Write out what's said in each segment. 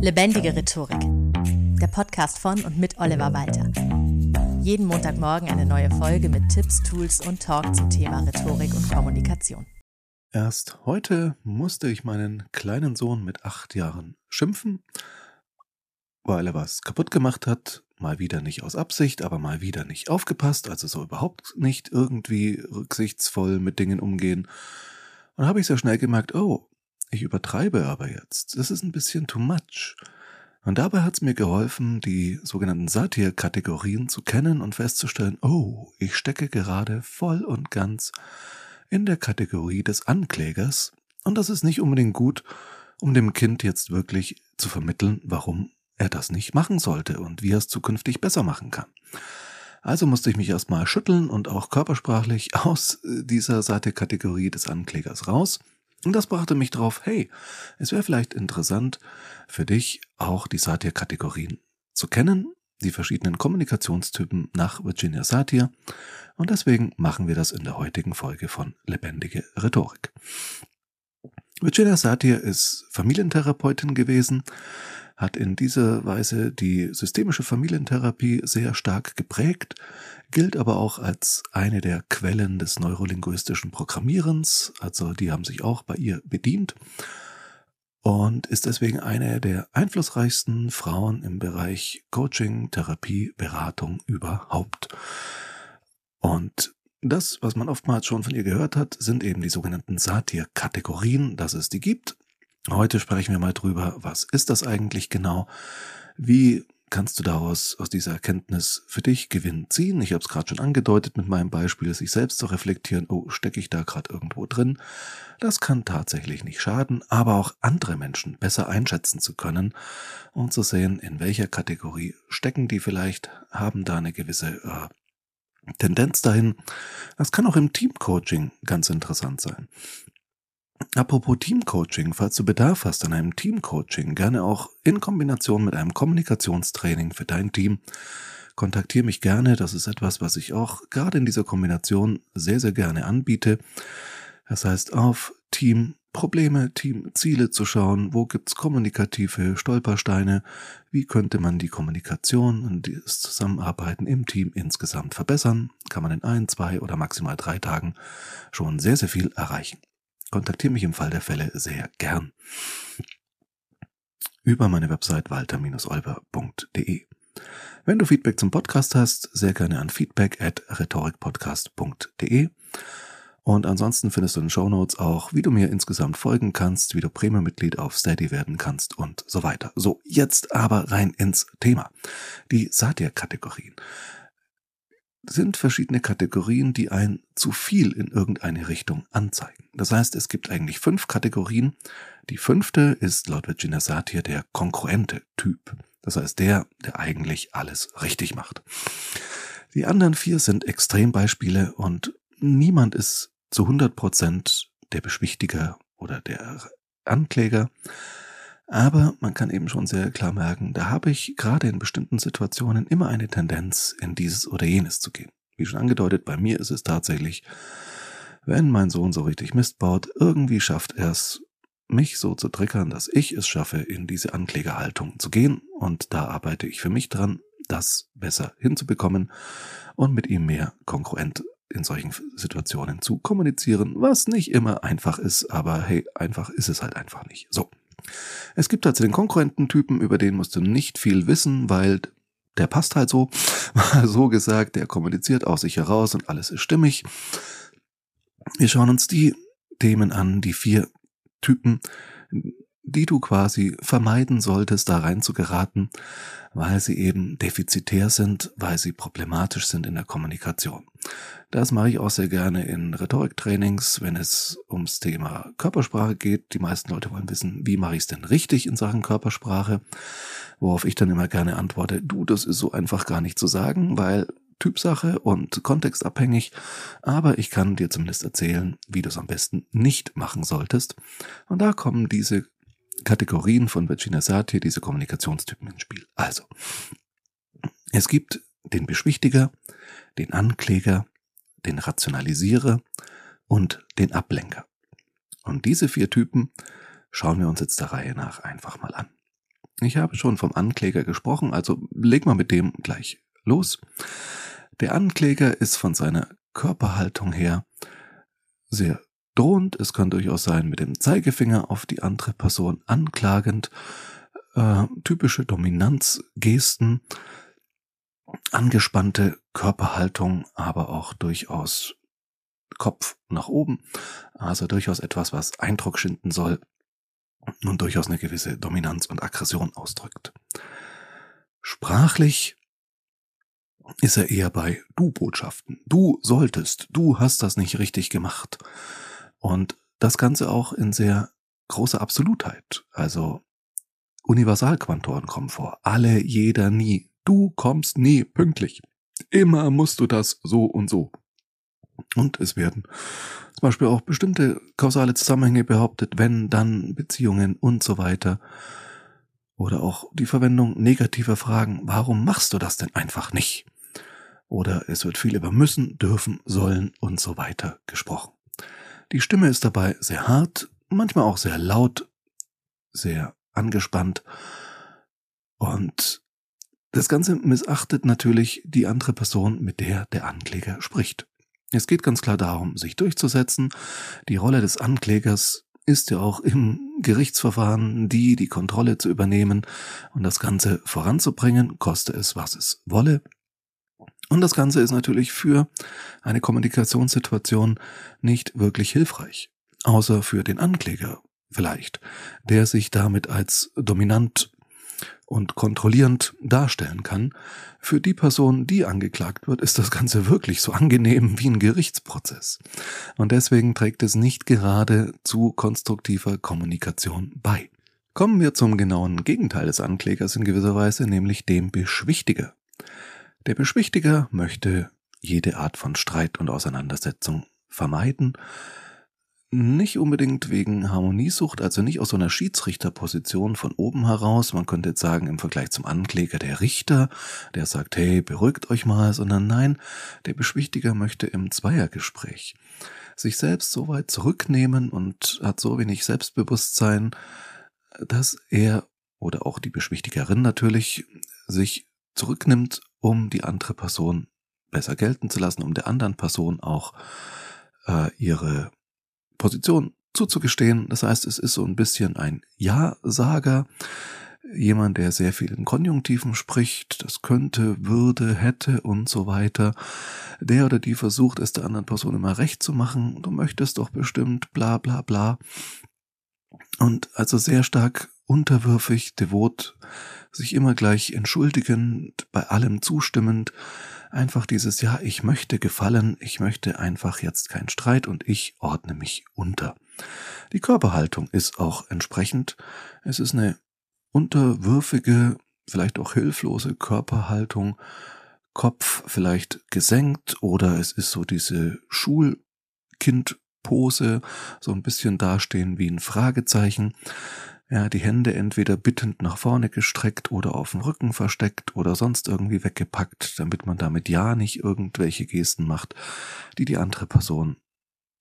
Lebendige Rhetorik. Der Podcast von und mit Oliver Walter. Jeden Montagmorgen eine neue Folge mit Tipps, Tools und Talk zum Thema Rhetorik und Kommunikation. Erst heute musste ich meinen kleinen Sohn mit acht Jahren schimpfen, weil er was kaputt gemacht hat. Mal wieder nicht aus Absicht, aber mal wieder nicht aufgepasst, also so überhaupt nicht irgendwie rücksichtsvoll mit Dingen umgehen. Und habe ich sehr schnell gemerkt, oh, ich übertreibe aber jetzt. Das ist ein bisschen too much. Und dabei hat es mir geholfen, die sogenannten Satir-Kategorien zu kennen und festzustellen, oh, ich stecke gerade voll und ganz in der Kategorie des Anklägers. Und das ist nicht unbedingt gut, um dem Kind jetzt wirklich zu vermitteln, warum er das nicht machen sollte und wie er es zukünftig besser machen kann. Also musste ich mich erstmal schütteln und auch körpersprachlich aus dieser Seite-Kategorie des Anklägers raus und das brachte mich drauf, hey, es wäre vielleicht interessant für dich auch die Satir-Kategorien zu kennen, die verschiedenen Kommunikationstypen nach Virginia Satir. Und deswegen machen wir das in der heutigen Folge von Lebendige Rhetorik. Virginia Satir ist Familientherapeutin gewesen, hat in dieser Weise die systemische Familientherapie sehr stark geprägt, gilt aber auch als eine der Quellen des neurolinguistischen Programmierens, also die haben sich auch bei ihr bedient und ist deswegen eine der einflussreichsten Frauen im Bereich Coaching, Therapie, Beratung überhaupt. Und das, was man oftmals schon von ihr gehört hat, sind eben die sogenannten Satir-Kategorien, dass es die gibt. Heute sprechen wir mal drüber, was ist das eigentlich genau? Wie kannst du daraus aus dieser Erkenntnis für dich Gewinn ziehen? Ich habe es gerade schon angedeutet mit meinem Beispiel, sich selbst zu reflektieren, oh, stecke ich da gerade irgendwo drin? Das kann tatsächlich nicht schaden, aber auch andere Menschen besser einschätzen zu können und zu sehen, in welcher Kategorie stecken die vielleicht, haben da eine gewisse äh, Tendenz dahin. Das kann auch im Teamcoaching ganz interessant sein. Apropos Teamcoaching, falls du Bedarf hast an einem Teamcoaching, gerne auch in Kombination mit einem Kommunikationstraining für dein Team, kontaktiere mich gerne. Das ist etwas, was ich auch gerade in dieser Kombination sehr, sehr gerne anbiete. Das heißt, auf Teamprobleme, Teamziele zu schauen, wo gibt's kommunikative Stolpersteine, wie könnte man die Kommunikation und das Zusammenarbeiten im Team insgesamt verbessern, kann man in ein, zwei oder maximal drei Tagen schon sehr, sehr viel erreichen. Kontaktiere mich im Fall der Fälle sehr gern. Über meine Website walter-olber.de. Wenn du Feedback zum Podcast hast, sehr gerne an feedback at rhetorikpodcast.de. Und ansonsten findest du in den Show Notes auch, wie du mir insgesamt folgen kannst, wie du Premium-Mitglied auf Steady werden kannst und so weiter. So, jetzt aber rein ins Thema. Die Satir-Kategorien sind verschiedene Kategorien, die ein zu viel in irgendeine Richtung anzeigen. Das heißt, es gibt eigentlich fünf Kategorien. Die fünfte ist laut Virginia Satir der konkurrente Typ. Das heißt, der, der eigentlich alles richtig macht. Die anderen vier sind Extrembeispiele und niemand ist zu 100 Prozent der Beschwichtiger oder der Ankläger. Aber man kann eben schon sehr klar merken, da habe ich gerade in bestimmten Situationen immer eine Tendenz, in dieses oder jenes zu gehen. Wie schon angedeutet, bei mir ist es tatsächlich, wenn mein Sohn so richtig Mist baut, irgendwie schafft er es, mich so zu triggern, dass ich es schaffe, in diese Anklägerhaltung zu gehen. Und da arbeite ich für mich dran, das besser hinzubekommen und mit ihm mehr konkurrent in solchen Situationen zu kommunizieren, was nicht immer einfach ist, aber hey, einfach ist es halt einfach nicht. So. Es gibt also den Konkurrententypen, über den musst du nicht viel wissen, weil der passt halt so, mal so gesagt, der kommuniziert aus sich heraus und alles ist stimmig. Wir schauen uns die Themen an, die vier Typen, die du quasi vermeiden solltest, da rein zu geraten, weil sie eben defizitär sind, weil sie problematisch sind in der Kommunikation. Das mache ich auch sehr gerne in Rhetoriktrainings, wenn es ums Thema Körpersprache geht. Die meisten Leute wollen wissen, wie mache ich es denn richtig in Sachen Körpersprache, worauf ich dann immer gerne antworte, du, das ist so einfach gar nicht zu sagen, weil Typsache und kontextabhängig, aber ich kann dir zumindest erzählen, wie du es am besten nicht machen solltest. Und da kommen diese Kategorien von Virginia Satir, diese Kommunikationstypen ins Spiel. Also, es gibt den Beschwichtiger, den Ankläger, den Rationalisierer und den Ablenker. Und diese vier Typen schauen wir uns jetzt der Reihe nach einfach mal an. Ich habe schon vom Ankläger gesprochen, also leg mal mit dem gleich los. Der Ankläger ist von seiner Körperhaltung her sehr drohend. Es kann durchaus sein mit dem Zeigefinger auf die andere Person anklagend. Äh, typische Dominanzgesten, angespannte Körperhaltung, aber auch durchaus Kopf nach oben. Also durchaus etwas, was Eindruck schinden soll und durchaus eine gewisse Dominanz und Aggression ausdrückt. Sprachlich ist er eher bei Du-Botschaften. Du solltest, du hast das nicht richtig gemacht. Und das Ganze auch in sehr großer Absolutheit. Also Universalquantoren kommen vor. Alle, jeder, nie. Du kommst nie pünktlich. Immer musst du das so und so. Und es werden zum Beispiel auch bestimmte kausale Zusammenhänge behauptet, wenn, dann, Beziehungen und so weiter. Oder auch die Verwendung negativer Fragen. Warum machst du das denn einfach nicht? Oder es wird viel über müssen, dürfen, sollen und so weiter gesprochen. Die Stimme ist dabei sehr hart, manchmal auch sehr laut, sehr angespannt und das Ganze missachtet natürlich die andere Person, mit der der Ankläger spricht. Es geht ganz klar darum, sich durchzusetzen. Die Rolle des Anklägers ist ja auch im Gerichtsverfahren die, die Kontrolle zu übernehmen und das Ganze voranzubringen, koste es, was es wolle. Und das Ganze ist natürlich für eine Kommunikationssituation nicht wirklich hilfreich. Außer für den Ankläger vielleicht, der sich damit als dominant und kontrollierend darstellen kann. Für die Person, die angeklagt wird, ist das Ganze wirklich so angenehm wie ein Gerichtsprozess. Und deswegen trägt es nicht gerade zu konstruktiver Kommunikation bei. Kommen wir zum genauen Gegenteil des Anklägers in gewisser Weise, nämlich dem Beschwichtiger. Der Beschwichtiger möchte jede Art von Streit und Auseinandersetzung vermeiden, nicht unbedingt wegen Harmoniesucht, also nicht aus so einer Schiedsrichterposition von oben heraus. Man könnte jetzt sagen, im Vergleich zum Ankläger der Richter, der sagt, hey, beruhigt euch mal, sondern nein, der Beschwichtiger möchte im Zweiergespräch sich selbst so weit zurücknehmen und hat so wenig Selbstbewusstsein, dass er oder auch die Beschwichtigerin natürlich sich zurücknimmt, um die andere Person besser gelten zu lassen, um der anderen Person auch äh, ihre Position zuzugestehen. Das heißt, es ist so ein bisschen ein Ja-Sager, jemand, der sehr viel in Konjunktiven spricht, das könnte, würde, hätte und so weiter. Der oder die versucht es der anderen Person immer recht zu machen. Du möchtest doch bestimmt, bla bla bla. Und also sehr stark unterwürfig, devot, sich immer gleich entschuldigend, bei allem zustimmend, einfach dieses, ja, ich möchte gefallen, ich möchte einfach jetzt keinen Streit und ich ordne mich unter. Die Körperhaltung ist auch entsprechend. Es ist eine unterwürfige, vielleicht auch hilflose Körperhaltung, Kopf vielleicht gesenkt oder es ist so diese Schulkindpose, so ein bisschen dastehen wie ein Fragezeichen ja, die Hände entweder bittend nach vorne gestreckt oder auf dem Rücken versteckt oder sonst irgendwie weggepackt, damit man damit ja nicht irgendwelche Gesten macht, die die andere Person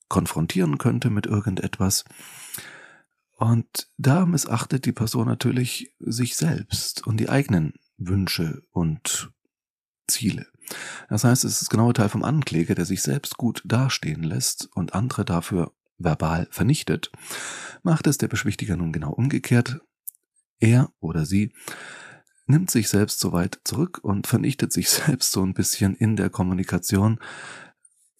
konfrontieren könnte mit irgendetwas. Und da missachtet die Person natürlich sich selbst und die eigenen Wünsche und Ziele. Das heißt, es ist das genaue Teil vom Ankläger, der sich selbst gut dastehen lässt und andere dafür verbal vernichtet, macht es der Beschwichtiger nun genau umgekehrt. Er oder sie nimmt sich selbst so weit zurück und vernichtet sich selbst so ein bisschen in der Kommunikation,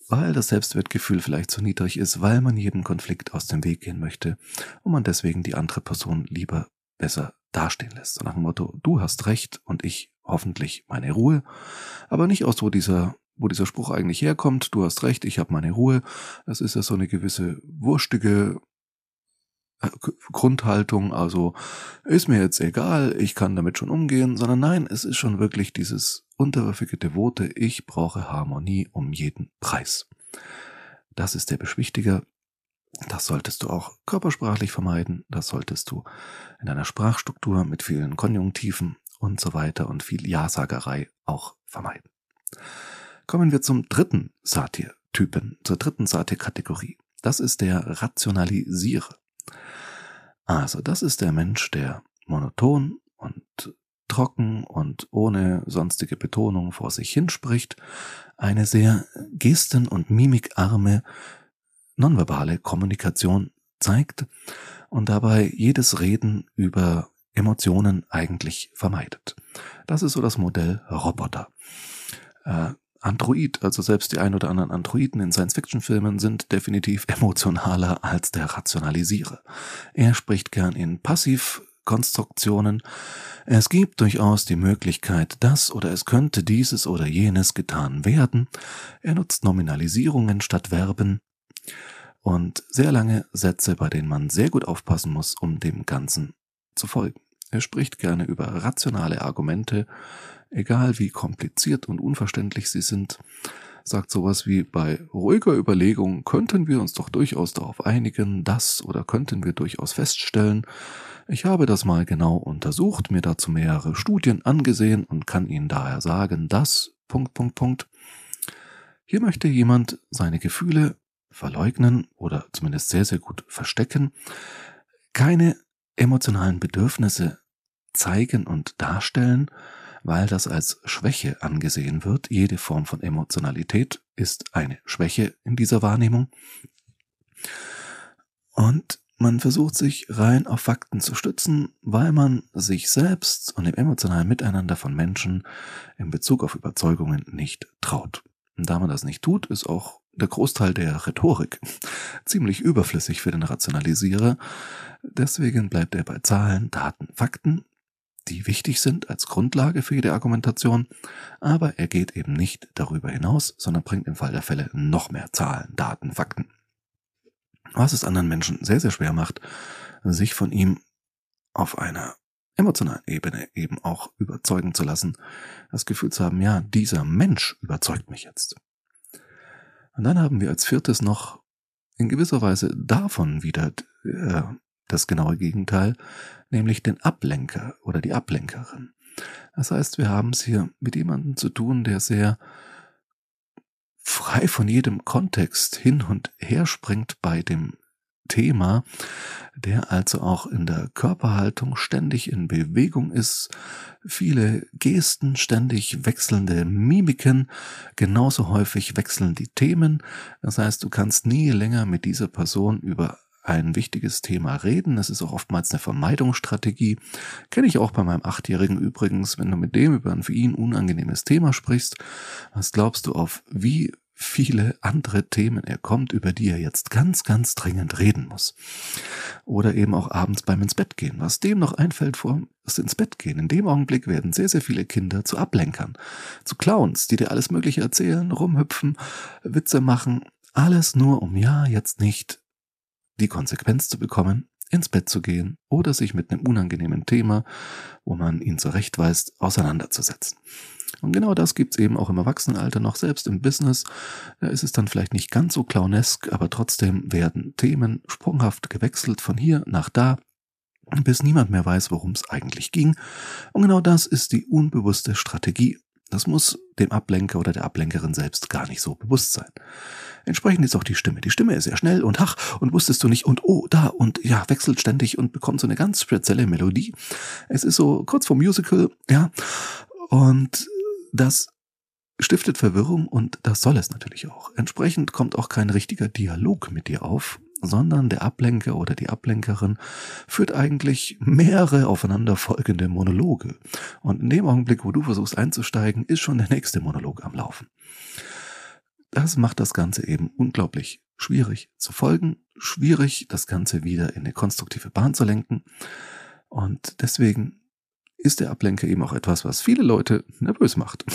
weil das Selbstwertgefühl vielleicht zu niedrig ist, weil man jeden Konflikt aus dem Weg gehen möchte und man deswegen die andere Person lieber besser dastehen lässt. So nach dem Motto, du hast recht und ich hoffentlich meine Ruhe, aber nicht aus so dieser wo dieser Spruch eigentlich herkommt, du hast recht, ich habe meine Ruhe. Das ist ja so eine gewisse wurstige äh, Grundhaltung, also ist mir jetzt egal, ich kann damit schon umgehen, sondern nein, es ist schon wirklich dieses unterwürfige Devote, ich brauche Harmonie um jeden Preis. Das ist der Beschwichtiger. Das solltest du auch körpersprachlich vermeiden. Das solltest du in einer Sprachstruktur mit vielen Konjunktiven und so weiter und viel Ja-Sagerei auch vermeiden. Kommen wir zum dritten Satir-Typen, zur dritten Satir-Kategorie. Das ist der Rationalisierer. Also, das ist der Mensch, der monoton und trocken und ohne sonstige Betonung vor sich hinspricht, eine sehr gesten- und mimikarme nonverbale Kommunikation zeigt und dabei jedes Reden über Emotionen eigentlich vermeidet. Das ist so das Modell Roboter. Äh, Android, also selbst die ein oder anderen Androiden in Science-Fiction-Filmen sind definitiv emotionaler als der Rationalisierer. Er spricht gern in Passivkonstruktionen. Es gibt durchaus die Möglichkeit, dass oder es könnte dieses oder jenes getan werden. Er nutzt Nominalisierungen statt Verben und sehr lange Sätze, bei denen man sehr gut aufpassen muss, um dem Ganzen zu folgen. Er spricht gerne über rationale Argumente, egal wie kompliziert und unverständlich sie sind, sagt sowas wie bei ruhiger Überlegung könnten wir uns doch durchaus darauf einigen, dass oder könnten wir durchaus feststellen, ich habe das mal genau untersucht, mir dazu mehrere Studien angesehen und kann Ihnen daher sagen, dass Punkt, Punkt, Punkt. Hier möchte jemand seine Gefühle verleugnen oder zumindest sehr, sehr gut verstecken, keine emotionalen Bedürfnisse zeigen und darstellen, weil das als Schwäche angesehen wird. Jede Form von Emotionalität ist eine Schwäche in dieser Wahrnehmung. Und man versucht sich rein auf Fakten zu stützen, weil man sich selbst und dem emotionalen Miteinander von Menschen in Bezug auf Überzeugungen nicht traut. Und da man das nicht tut, ist auch der Großteil der Rhetorik ziemlich überflüssig für den Rationalisierer. Deswegen bleibt er bei Zahlen, Daten, Fakten, die wichtig sind als Grundlage für jede Argumentation, aber er geht eben nicht darüber hinaus, sondern bringt im Fall der Fälle noch mehr Zahlen, Daten, Fakten. Was es anderen Menschen sehr, sehr schwer macht, sich von ihm auf einer emotionalen Ebene eben auch überzeugen zu lassen, das Gefühl zu haben, ja, dieser Mensch überzeugt mich jetzt. Und dann haben wir als viertes noch in gewisser Weise davon wieder äh, das genaue Gegenteil, nämlich den Ablenker oder die Ablenkerin. Das heißt, wir haben es hier mit jemandem zu tun, der sehr frei von jedem Kontext hin und her springt bei dem Thema, der also auch in der Körperhaltung ständig in Bewegung ist, viele Gesten, ständig wechselnde Mimiken, genauso häufig wechseln die Themen. Das heißt, du kannst nie länger mit dieser Person über ein wichtiges Thema reden. Das ist auch oftmals eine Vermeidungsstrategie. Kenne ich auch bei meinem Achtjährigen übrigens. Wenn du mit dem über ein für ihn unangenehmes Thema sprichst, was glaubst du auf wie viele andere Themen er kommt, über die er jetzt ganz, ganz dringend reden muss. Oder eben auch abends beim ins Bett gehen. Was dem noch einfällt vor das ins Bett gehen. In dem Augenblick werden sehr, sehr viele Kinder zu Ablenkern, zu Clowns, die dir alles Mögliche erzählen, rumhüpfen, Witze machen. Alles nur, um ja jetzt nicht die Konsequenz zu bekommen, ins Bett zu gehen oder sich mit einem unangenehmen Thema, wo man ihn zurechtweist, auseinanderzusetzen. Und genau das gibt's eben auch im Erwachsenenalter noch, selbst im Business. Da ist es dann vielleicht nicht ganz so clownesk, aber trotzdem werden Themen sprunghaft gewechselt von hier nach da, bis niemand mehr weiß, worum es eigentlich ging. Und genau das ist die unbewusste Strategie. Das muss dem Ablenker oder der Ablenkerin selbst gar nicht so bewusst sein. Entsprechend ist auch die Stimme. Die Stimme ist sehr schnell und ach, und wusstest du nicht und oh, da und ja, wechselt ständig und bekommt so eine ganz spezielle Melodie. Es ist so kurz vor Musical, ja. Und das stiftet Verwirrung und das soll es natürlich auch. Entsprechend kommt auch kein richtiger Dialog mit dir auf, sondern der Ablenker oder die Ablenkerin führt eigentlich mehrere aufeinanderfolgende Monologe. Und in dem Augenblick, wo du versuchst einzusteigen, ist schon der nächste Monolog am Laufen. Das macht das Ganze eben unglaublich schwierig zu folgen, schwierig, das Ganze wieder in eine konstruktive Bahn zu lenken. Und deswegen ist der Ablenker eben auch etwas, was viele Leute nervös macht.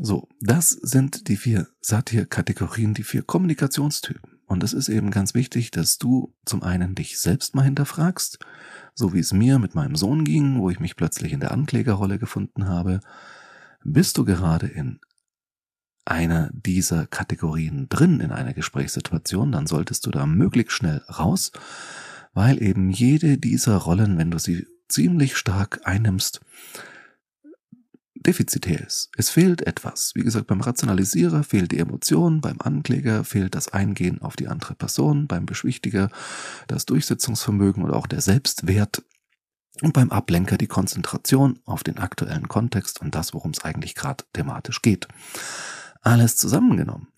So, das sind die vier Satir-Kategorien, die vier Kommunikationstypen. Und es ist eben ganz wichtig, dass du zum einen dich selbst mal hinterfragst, so wie es mir mit meinem Sohn ging, wo ich mich plötzlich in der Anklägerrolle gefunden habe. Bist du gerade in einer dieser Kategorien drin in einer Gesprächssituation, dann solltest du da möglichst schnell raus, weil eben jede dieser Rollen, wenn du sie ziemlich stark einnimmst, defizitär ist. Es fehlt etwas. Wie gesagt, beim Rationalisierer fehlt die Emotion, beim Ankläger fehlt das Eingehen auf die andere Person, beim Beschwichtiger das Durchsetzungsvermögen oder auch der Selbstwert. und beim Ablenker die Konzentration auf den aktuellen Kontext und das, worum es eigentlich gerade thematisch geht. Alles zusammengenommen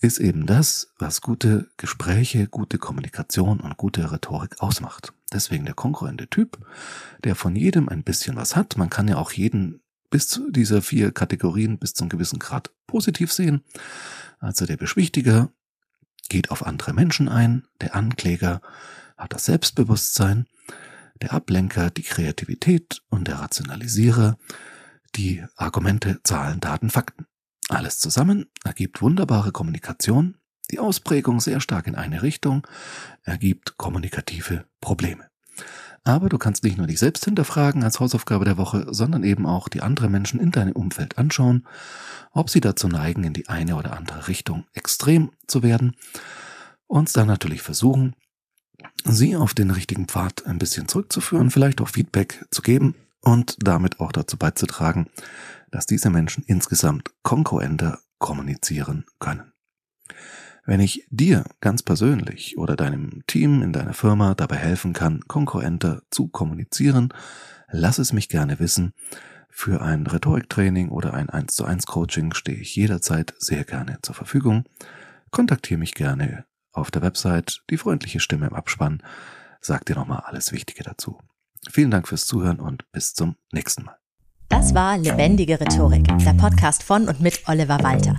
ist eben das, was gute Gespräche, gute Kommunikation und gute Rhetorik ausmacht. Deswegen der konkurrente Typ, der von jedem ein bisschen was hat. Man kann ja auch jeden bis zu dieser vier Kategorien bis zum gewissen Grad positiv sehen. Also der Beschwichtiger geht auf andere Menschen ein, der Ankläger hat das Selbstbewusstsein, der Ablenker die Kreativität und der Rationalisierer die Argumente, Zahlen, Daten, Fakten. Alles zusammen ergibt wunderbare Kommunikation, die Ausprägung sehr stark in eine Richtung ergibt kommunikative Probleme. Aber du kannst nicht nur dich selbst hinterfragen als Hausaufgabe der Woche, sondern eben auch die anderen Menschen in deinem Umfeld anschauen, ob sie dazu neigen, in die eine oder andere Richtung extrem zu werden und dann natürlich versuchen, sie auf den richtigen Pfad ein bisschen zurückzuführen, vielleicht auch Feedback zu geben und damit auch dazu beizutragen, dass diese Menschen insgesamt konkurrenter kommunizieren können. Wenn ich dir ganz persönlich oder deinem Team in deiner Firma dabei helfen kann, konkurrenter zu kommunizieren, lass es mich gerne wissen. Für ein Rhetoriktraining oder ein 1 zu 1 Coaching stehe ich jederzeit sehr gerne zur Verfügung. Kontaktiere mich gerne auf der Website Die freundliche Stimme im Abspann sagt dir nochmal alles Wichtige dazu. Vielen Dank fürs Zuhören und bis zum nächsten Mal. Das war Lebendige Rhetorik, der Podcast von und mit Oliver Walter.